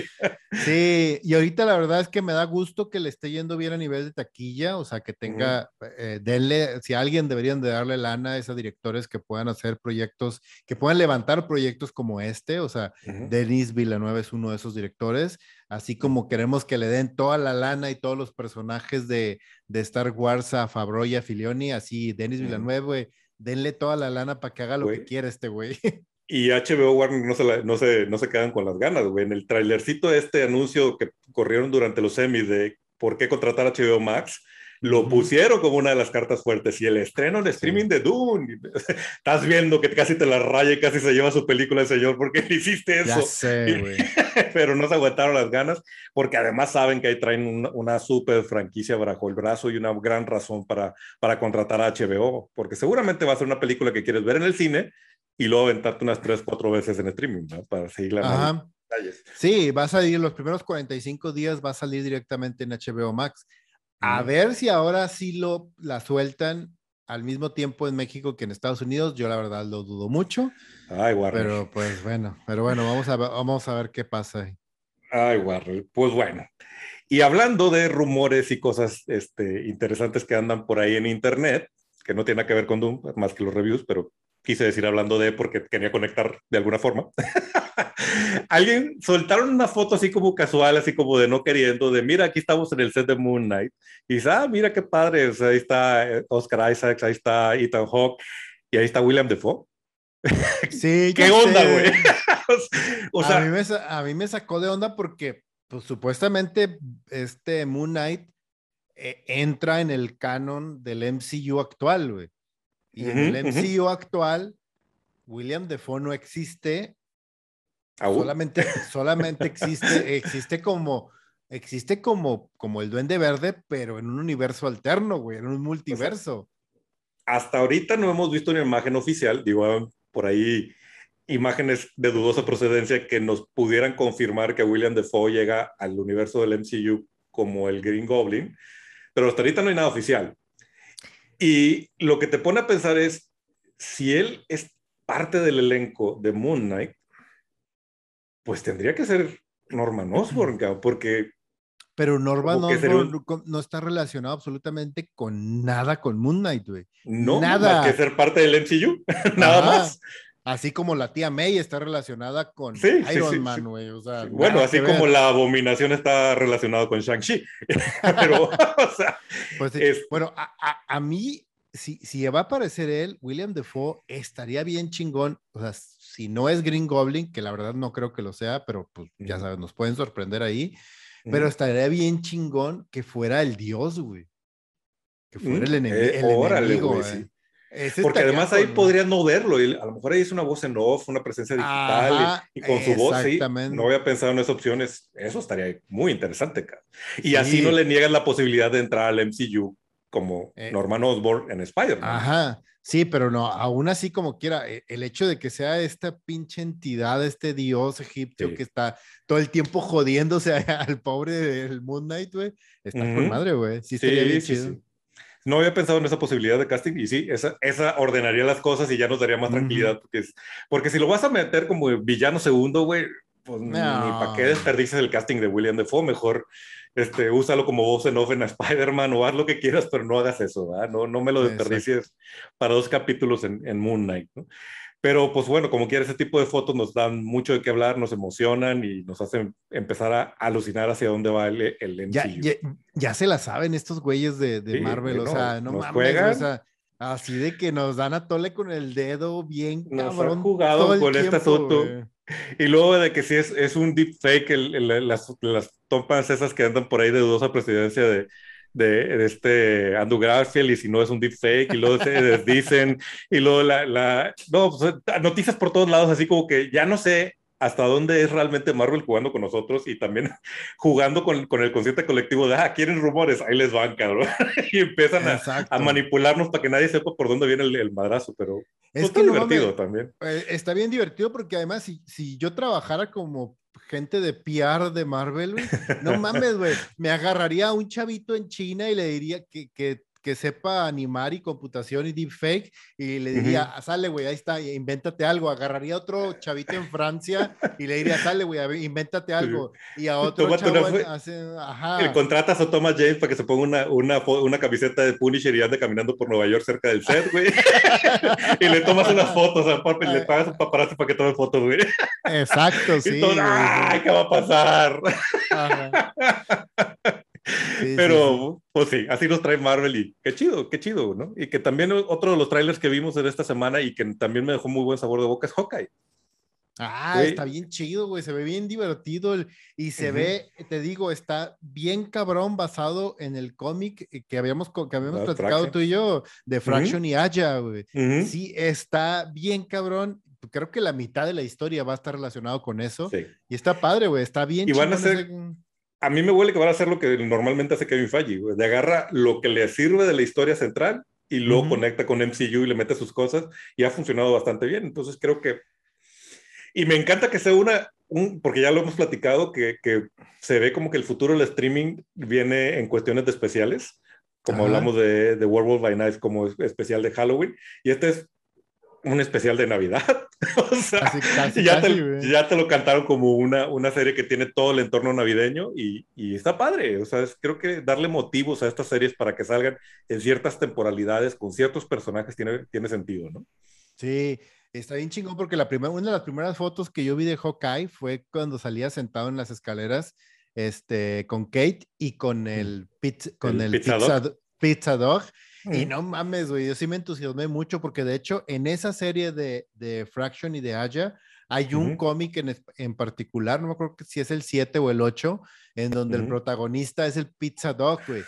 Sí, y ahorita la verdad es que me da gusto que le esté yendo bien a nivel de taquilla, o sea, que tenga, eh, denle, si alguien deberían de darle lana a esos directores que puedan hacer proyectos, que puedan levantar proyectos como este, o sea, Denis Villanueva es uno de esos directores, así como queremos que le den toda la lana y todos los personajes de, de Star Wars a Fabro y a Filioni, así Denis Villanueva, güey denle toda la lana para que haga lo que quiera este güey. Y HBO Warner no se, no, se, no se quedan con las ganas, güey. En el trailercito este anuncio que corrieron durante los semis de por qué contratar a HBO Max, lo pusieron como una de las cartas fuertes. Y el estreno de streaming de Dune, estás viendo que casi te la raya y casi se lleva su película el señor porque hiciste eso. Pero no se aguantaron las ganas porque además saben que ahí traen una, super franquicia bajo el brazo y una gran razón para, para contratar a HBO, porque seguramente va a ser una película que quieres ver en el cine y luego aventarte unas tres, cuatro veces en streaming, ¿no? Para seguir la Sí, va a salir los primeros 45 días, va a salir directamente en HBO Max. A ver si ahora sí lo la sueltan al mismo tiempo en México que en Estados Unidos. Yo la verdad lo dudo mucho. Ay, Warner. Pero pues bueno, pero bueno, vamos a, vamos a ver qué pasa. Ay, Warner. Pues bueno. Y hablando de rumores y cosas este, interesantes que andan por ahí en internet, que no tiene que ver con Doom, más que los reviews, pero quise decir hablando de porque quería conectar de alguna forma. Alguien soltaron una foto así como casual, así como de no queriendo, de mira, aquí estamos en el set de Moon Knight. Y dice, ah, mira qué padre, ahí está eh, Oscar Isaacs, ahí está Ethan Hawke y ahí está William Defoe. Sí, ¿qué onda, güey? o sea, a mí, me, a mí me sacó de onda porque, pues supuestamente, este Moon Knight eh, entra en el canon del MCU actual, güey. Y en el MCU actual, William Defoe no existe. Solamente, solamente existe, existe como, existe como, como el Duende Verde, pero en un universo alterno, güey, en un multiverso. hasta ahorita no hemos visto una imagen oficial, digo, por ahí imágenes de dudosa procedencia que nos pudieran confirmar que William Defoe llega al universo del MCU como el Green Goblin, pero hasta ahorita no hay nada oficial. Y lo que te pone a pensar es, si él es parte del elenco de Moon Knight, pues tendría que ser Norman Osborn, porque... Pero Norman Osborn no está relacionado absolutamente con nada con Moon Knight, güey. No, nada. que ser parte del MCU, nada más. Así como la tía May está relacionada con Iron Man, güey. bueno, así como la abominación está relacionada con Shang-Chi. Pero, o sea. Pues, es... Bueno, a, a, mí, si, si va a aparecer él, William Defoe, estaría bien chingón. O sea, si no es Green Goblin, que la verdad no creo que lo sea, pero pues ya sabes, nos pueden sorprender ahí. Pero estaría bien chingón que fuera el dios, güey. Que fuera el, eh, enemigo. Eh. Porque además ahí no verlo, y a lo mejor ahí es una voz en off, una presencia digital, y, con su voz, sí, no había pensado en esas opciones, eso estaría muy interesante, Y así no le niegan la posibilidad de entrar al MCU como eh. Norman Osborn en Spider-Man. Ajá, sí, pero no, aún así como quiera, e, el hecho de que sea esta pinche entidad, este dios egipcio que está todo el tiempo jodiéndose al pobre del Moon Knight, güey, está con madre, güey, sí, estaría bien chido no había pensado en esa posibilidad de casting y sí, esa, esa ordenaría las cosas y ya nos daría más tranquilidad. Porque, porque si lo vas a meter como villano segundo, güey, pues ni para qué desperdices el casting de William Defoe, mejor este, úsalo como voz en off en Spider-Man o haz lo que quieras, pero no hagas eso, ¿verdad? No, no me lo desperdicies para dos capítulos en, en Moon Knight, ¿no? Pero pues bueno, como quiera, ese tipo de fotos nos dan mucho de qué hablar, nos emocionan y nos hacen empezar a alucinar hacia dónde va el, el ya, ya, se la saben estos güeyes de, de Marvel, o sea, no mames, o sea, así de que nos dan a tole con el dedo bien nos Han jugado con este asunto. Y luego de que si es, es un deepfake, el, las, las tomas esas que andan por ahí de dudosa presidencia de, de, este Andrew Garfield y si no es un deepfake y luego se desdicen y luego la, la no, pues, noticias por todos lados así como que ya no sé hasta dónde es realmente Marvel jugando con nosotros y también jugando con, con el consciente colectivo de, ah, quieren rumores, ahí les van, cabrón. y empiezan a, a, manipularnos para que nadie sepa por dónde viene el, madrazo, pero es está divertido también. Eh, está bien divertido porque además si, si yo trabajara como gente de PR de Marvel, No mames, güey. Me agarraría a un chavito en China y le diría que, que que sepa animar y computación y deepfake y le diría, sale, güey, ahí está, invéntate algo. Agarraría otro chavito en Francia y le diría, sale, güey, invéntate algo. Y a otro chavo ajá. contratas a Thomas James para que se ponga una, una, una camiseta de Punisher y ande caminando por Nueva York cerca del set, güey. y le tomas unas fotos, y le pagas un paparazzi para que tome fotos, güey. Exacto, sí. ¡Ay, qué va a pasar! Pero, pues sí, así nos trae Marvel y qué chido, qué chido, ¿no? Y que también otro de los trailers que vimos en esta semana y que también me dejó muy buen sabor de boca es Hawkeye. Ah, está bien chido, güey, se ve bien divertido y se ve, te digo, está bien cabrón basado en el cómic que habíamos, que habíamos platicado tú y yo de Fraction y Aya, güey. Sí, está bien cabrón. Creo que la mitad de la historia va a estar relacionado con eso. Y está padre, güey, está bien. Y van a ser, a mí me huele que van a hacer lo que normalmente hace Kevin Feige, de agarra lo que le sirve de la historia central y lo conecta con MCU y le mete sus cosas y ha funcionado bastante bien. Entonces creo que... Y me encanta que sea una, un, porque ya lo hemos platicado, que, que, se ve como que el futuro del streaming viene en cuestiones de especiales, como hablamos de, de Werewolf by Night como especial de Halloween, y este es un especial de Navidad. o sea, ya, te, ya, te, lo cantaron como una, una serie que tiene todo el entorno navideño y, y está padre. O sea, creo que darle motivos a estas series para que salgan en ciertas temporalidades con ciertos personajes tiene, tiene sentido, ¿no? Sí, está bien chingón porque la primera, una de las primeras fotos que yo vi de Hawkeye fue cuando salía sentado en las escaleras este, con Kate y con el, con el, pizza, pizza dog y no mames, güey, yo sí me entusiasmé mucho porque de hecho en esa serie de, de Fraction y de Aya hay un cómic en, en, particular, no me acuerdo si es el 7 o el 8, en donde el protagonista es el Pizza Dog, güey.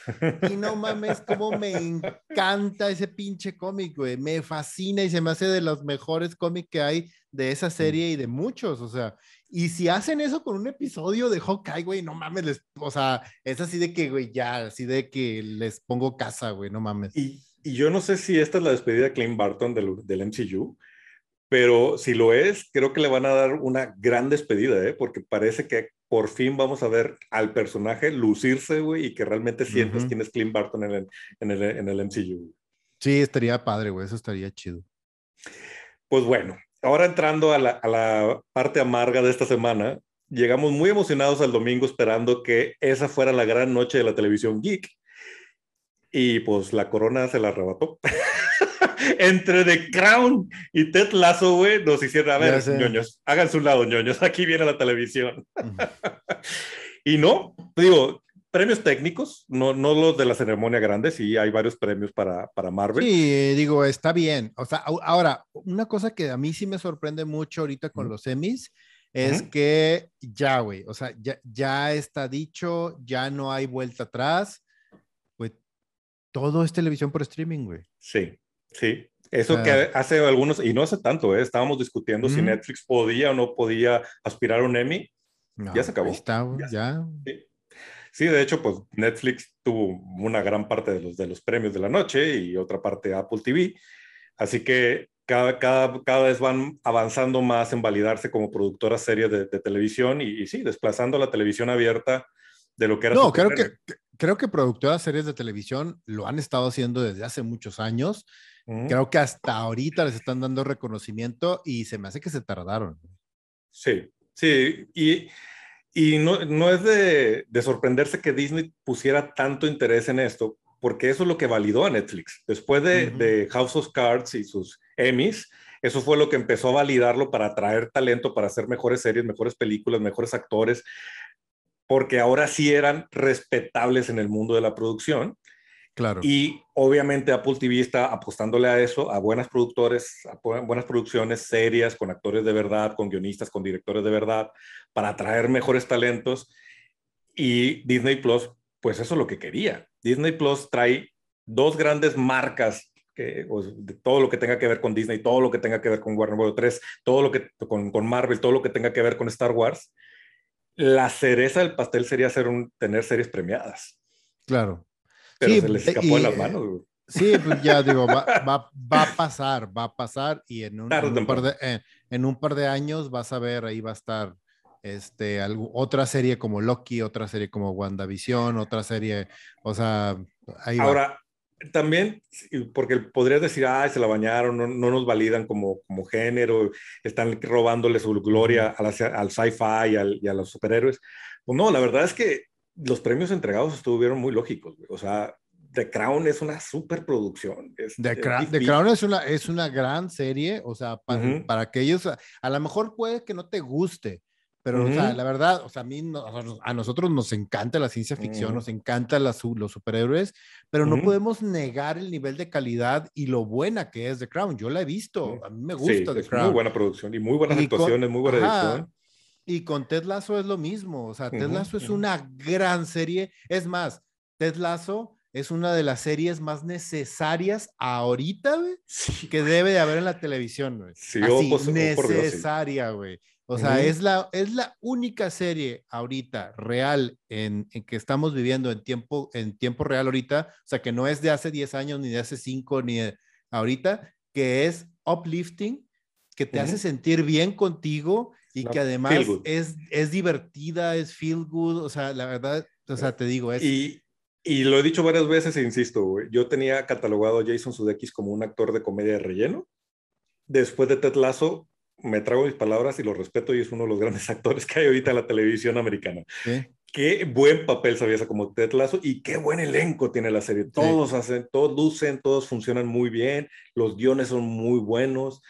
Y no mames, cómo me encanta ese pinche cómic, güey. Me fascina y se me hace de los mejores cómics que hay de esa serie y de muchos, o sea. Y si hacen eso con un episodio de Hawkeye, güey, no mames, les, o sea, es así de que, güey, ya, así de que les pongo casa, güey, no mames. Y, y, yo no sé si esta es la despedida de Clint Barton del, del MCU, pero si lo es, creo que le van a dar una gran despedida, ¿eh? porque parece que por fin vamos a ver al personaje lucirse, güey, y que realmente sientes quién es Clint Barton en el, en el, en el MCU. Sí, estaría padre, güey, eso estaría chido. Pues bueno, ahora entrando a la, a la parte amarga de esta semana, llegamos muy emocionados al domingo esperando que esa fuera la gran noche de la televisión geek. Y pues la corona se la arrebató. entre The Crown y Ted Lasso, güey, nos hicieron, a ver, ñoños, hagan su lado, ñoños, aquí viene la televisión. y no, digo, premios técnicos, no, no los de la ceremonia grande, sí hay varios premios para, para Marvel. Sí, digo, está bien. O sea, ahora, una cosa que a mí sí me sorprende mucho ahorita con los Emmys es que ya, güey, o sea, ya, ya está dicho, ya no hay vuelta atrás, pues todo es televisión por streaming, güey. Sí, Sí, eso que hace algunos, y no hace tanto, ¿eh? estábamos discutiendo si Netflix podía o no podía aspirar a un Emmy. ya se acabó. Está, ya. Sí. de hecho, pues Netflix tuvo una gran parte de los, de los premios de la noche y otra parte Apple TV. Así que cada, cada, cada vez van avanzando más en validarse como productoras series de, televisión y, sí, desplazando la televisión abierta de lo que era. No, creo que, creo que productoras series de televisión lo han estado haciendo desde hace muchos años Creo que hasta ahorita les están dando reconocimiento y se me hace que se tardaron. Sí, sí, y, y no, no, es de, de, sorprenderse que Disney pusiera tanto interés en esto, porque eso es lo que validó a Netflix. Después de, de House of Cards y sus Emmys, eso fue lo que empezó a validarlo para atraer talento, para hacer mejores series, mejores películas, mejores actores, porque ahora sí eran respetables en el mundo de la producción. Claro. Y obviamente Apple TV está apostándole a eso, a buenas productores, a buenas producciones serias, con actores de verdad, con guionistas, con directores de verdad, para atraer mejores talentos. Y Disney Plus, pues eso es lo que quería. Disney Plus trae dos grandes marcas que, de todo lo que tenga que ver con Disney, todo lo que tenga que ver con Warner Bros. 3, todo lo que con, con, Marvel, todo lo que tenga que ver con Star Wars. La cereza del pastel sería hacer un, tener series premiadas. Claro. Pero se les escapó de las manos. Sí, pues ya digo, va, va, va, a pasar, va a pasar y en un, en un par de, en, en, un par de años vas a ver, ahí va a estar este, algo, otra serie como Loki, otra serie como WandaVision, otra serie, o sea, ahí Ahora, va. También, porque podrías decir, ay, se la bañaron, no, no nos validan como, como género, están robándole su gloria a la, al sci-fi y, y a los superhéroes. Pues no, la verdad es que los premios entregados estuvieron muy lógicos, o sea, The Crown es una superproducción. Es, The, es The, Crown es una, es una gran serie, o sea, para, uh -huh. para aquellos, a, a, lo mejor puede que no te guste, pero, uh -huh. o sea, la verdad, o sea, a mí, a nosotros nos encanta la ciencia ficción, uh -huh. nos encantan las, los superhéroes, pero no podemos negar el nivel de calidad y lo buena que es The Crown. Yo la he visto, a mí me gusta sí, The es Crown. Muy buena producción y muy buenas y actuaciones, con, muy buena ajá, edición. Y con Ted Lasso es lo mismo, o sea, Ted Lasso es una gran serie. Es más, Ted Lasso es una de las series más necesarias ahorita, güey, sí, que debe de haber en la televisión, güey. Sí, Así, oh, pues, necesaria, güey. O sea, uh -huh. es, la, es la única serie ahorita real en, en, que estamos viviendo en tiempo, en tiempo real ahorita, o sea, que no es de hace 10 años, ni de hace 5, ni de ahorita, que es uplifting, que te uh -huh. hace sentir bien contigo y no, que además es, es divertida, es feel good, o sea, la verdad, o sea, te digo, es... Y, y lo he dicho varias veces e insisto, güey, yo tenía catalogado a Jason Sudeikis como un actor de comedia de relleno. Después de Ted Lasso, me trago mis palabras y lo respeto y es uno de los grandes actores que hay ahorita en la televisión americana. ¿Sí? Qué buen papel sabía como Ted Lasso y qué buen elenco tiene la serie. Todos sí. hacen, todos lucen, todos funcionan muy bien, los guiones son muy buenos.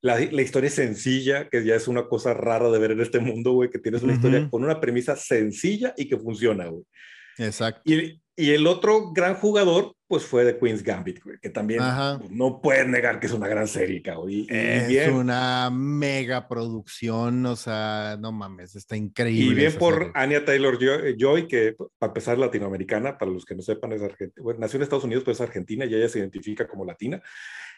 La, la, historia es sencilla, que ya es una cosa rara de ver en este mundo, güey, que tienes una uh -huh. historia con una premisa sencilla y que funciona, güey. Exacto. Y, y, el otro gran jugador, pues fue de Queen's Gambit, güey, que también pues, no puedes negar que es una gran serie, cabrón. Y, es bien. una mega producción, o sea, no mames, está increíble. Y bien por serie. Anya Taylor Joy, que a pesar latinoamericana, para los que no sepan, es argentina, bueno, nació en Estados Unidos, pero es argentina y ella se identifica como latina.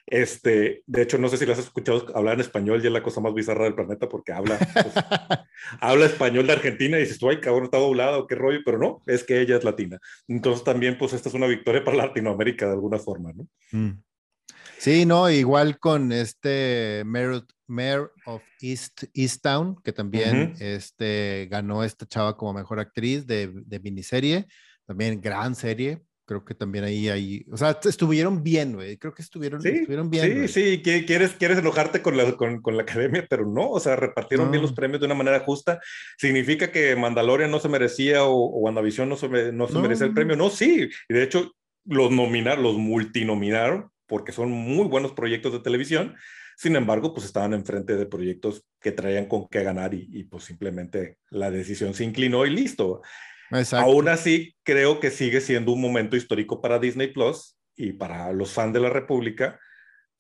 Este, de hecho, no sé si lo has escuchado hablar en español y es la cosa más bizarra del planeta porque habla, pues, habla español de Argentina y dices, tú, ay, cabrón, está doblado, qué rollo, pero no, es que ella es latina. Entonces también, pues, esta es una victoria para Latinoamérica de alguna forma, ¿no? Mm. Sí, no, igual con este Mayor, Mayor of East, Easttown, que también uh -huh. este, ganó esta chava como mejor actriz de, de miniserie, también gran serie, creo que también ahí, ahí, o sea, estuvieron bien, güey, creo que estuvieron, sí, estuvieron bien. Sí, wey. sí, quieres, quieres enojarte con la, con, con la academia, pero no, o sea, repartieron no. bien los premios de una manera justa. ¿Significa que Mandalorian no se merecía o, o WandaVision no se, no se no. merecía el premio? No, sí, y de hecho los nominaron, los multinominaron, porque son muy buenos proyectos de televisión. Sin embargo, pues estaban enfrente de proyectos que traían con qué ganar y, y pues simplemente la decisión se inclinó y listo. Exacto. Aún así, creo que sigue siendo un momento histórico para Disney Plus y para los fans de la República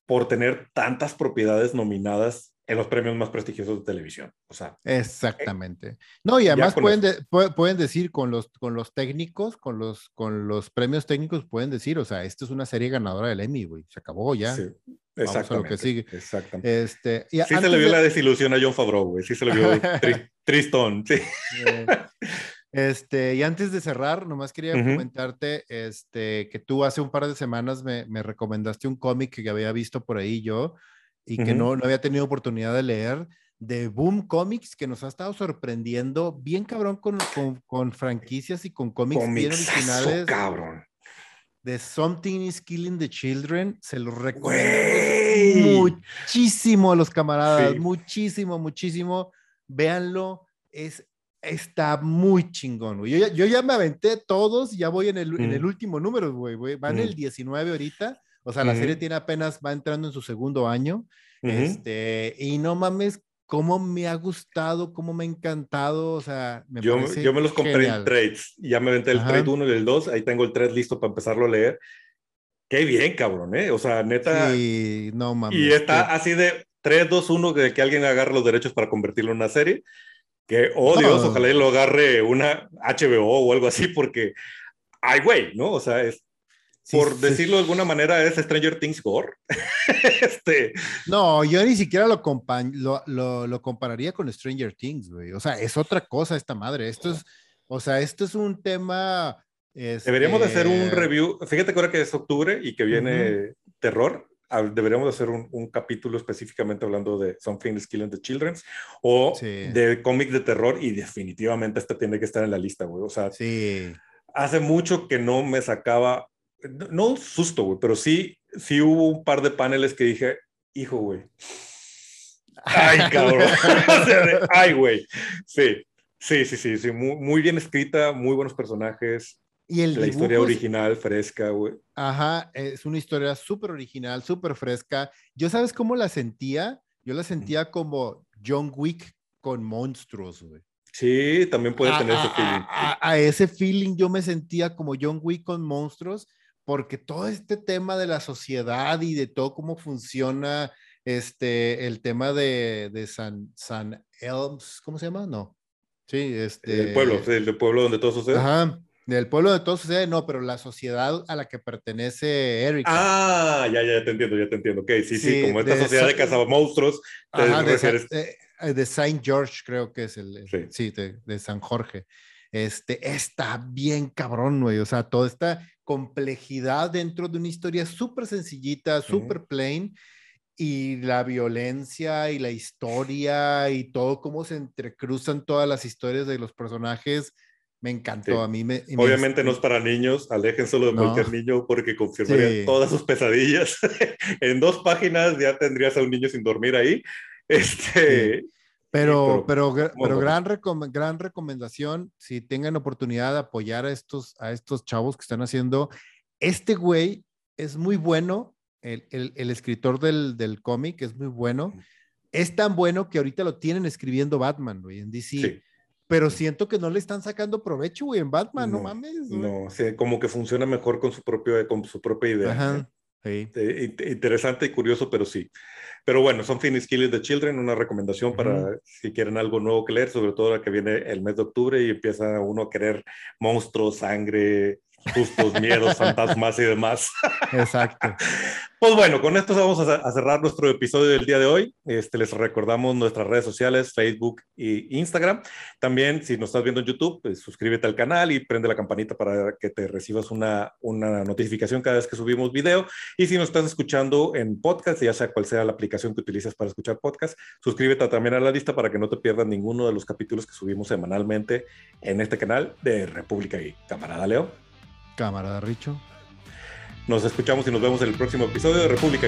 por tener tantas propiedades nominadas en los premios más prestigiosos de televisión. O sea, exactamente. No, y además pueden, de, pueden decir con los, con los técnicos, con los, con los premios técnicos, pueden decir, o sea, esta es una serie ganadora del Emmy, güey. Se acabó ya. Sí. Exactamente. Vamos a lo que sigue. Exactamente. Este, y sí se le vio de... la desilusión a John Favreau, güey. Sí se le vio tri tristón. Sí. Este, y antes de cerrar, nomás quería uh -huh. comentarte este, que tú hace un par de semanas me, me recomendaste un cómic que había visto por ahí yo y que uh -huh. no, no había tenido oportunidad de leer de Boom Comics que nos ha estado sorprendiendo bien cabrón con, con, con franquicias y con cómics bien originales. cabrón. De Something is Killing the Children, se los recomiendo muchísimo a los camaradas, sí. muchísimo, muchísimo. Véanlo, es está muy chingón, güey. Yo ya, yo ya me aventé todos, ya voy en el, mm. en el último número, güey. Va en mm. el 19 ahorita. O sea, la mm. serie tiene apenas, va entrando en su segundo año. Este, y no mames, cómo me ha gustado, cómo me ha encantado, o sea, me yo, yo me los compré en trades, ya me aventé el trade 1 y el 2, ahí tengo el 3 listo para empezarlo a leer. Qué bien, cabrón, ¿eh? O sea, neta. Sí, no mames. Y está así de 3, 2, 1, de que alguien agarre los derechos para convertirlo en una serie. Que, oh Dios, ojalá lo agarre una HBO o algo así, porque, ay, güey, ¿no? O sea, es, por decirlo de alguna manera, es Stranger Things Gore. este... No, yo ni siquiera lo, lo, lo, compararía con Stranger Things, güey. O sea, es otra cosa esta madre. Esto es, o sea, esto es un tema... Deberíamos de hacer un este review. Fíjate que ahora que es octubre y que viene terror, deberíamos hacer un, un, capítulo específicamente hablando de Something is Killing the Children o de cómics de terror y definitivamente este tiene que estar en la lista, güey. O sea, sí. hace mucho que no me sacaba no un susto, güey, pero sí, sí hubo un par de paneles que dije, hijo, güey. Ay, cabrón. Ay, güey. Sí, sí, sí, sí, sí. Muy, muy, bien escrita, muy buenos personajes. Y el la historia original, fresca, güey. Ajá, es una historia súper original, súper fresca. Yo, ¿sabes cómo la sentía? Yo la sentía como John Wick con monstruos, güey. Sí, también puede tener ese feeling. a, ese feeling yo me sentía como John Wick con monstruos porque todo este tema de la sociedad y de todo cómo funciona este, el tema de, de San, San Elms, ¿cómo se llama? No. Sí, este. El pueblo, el pueblo donde todo sucede. Ajá, del pueblo donde todo sucede, no, pero la sociedad a la que pertenece Eric. Ah, ya, ya te entiendo, ya te entiendo. Ok, sí, sí, como esta sociedad de cazamonstruos. Ajá, de, de, Saint George, creo que es el. Sí, de, de San Jorge este, está bien cabrón, güey. O sea, toda esta complejidad dentro de una historia súper sencillita, súper plain, y la violencia y la historia y todo cómo se entrecruzan todas las historias de los personajes. Me encantó, a mí me... Obviamente no es para niños, solo de cualquier niño porque confirmaría todas sus pesadillas. en dos páginas ya tendrías a un niño sin dormir ahí. Este, pero, pero, pero, gran, gran recomendación, si tengan oportunidad de apoyar a estos, a estos chavos que están haciendo. Este güey es muy bueno, el, el, el escritor del, del cómic es muy bueno. Es tan bueno que ahorita lo tienen escribiendo Batman, güey, en DC. Pero siento que no le están sacando provecho, güey, en Batman, no, mames. No, como que funciona mejor con su, propio, con su propia idea. Ajá. Interesante y curioso, pero sí. Pero bueno, son Finis Killing the Children, una recomendación para si quieren algo nuevo que leer, sobre todo ahora que viene el mes de octubre y empieza uno a querer monstruos, sangre, sustos, miedos, fantasmas y demás. Exacto. Pues bueno, con esto vamos a, cerrar nuestro episodio del día de hoy. Este, les recordamos nuestras redes sociales, Facebook e Instagram. También, si nos estás viendo en YouTube, pues, suscríbete al canal y prende la campanita para que te recibas una, una notificación cada vez que subimos video. Y si nos estás escuchando en podcast, ya sea cual sea la aplicación que utilizas para escuchar podcast, suscríbete también a la lista para que no te pierdas ninguno de los capítulos que subimos semanalmente en este canal de República y Camarada Leo. Cámara, Richo. Nos escuchamos y nos vemos en el próximo episodio de República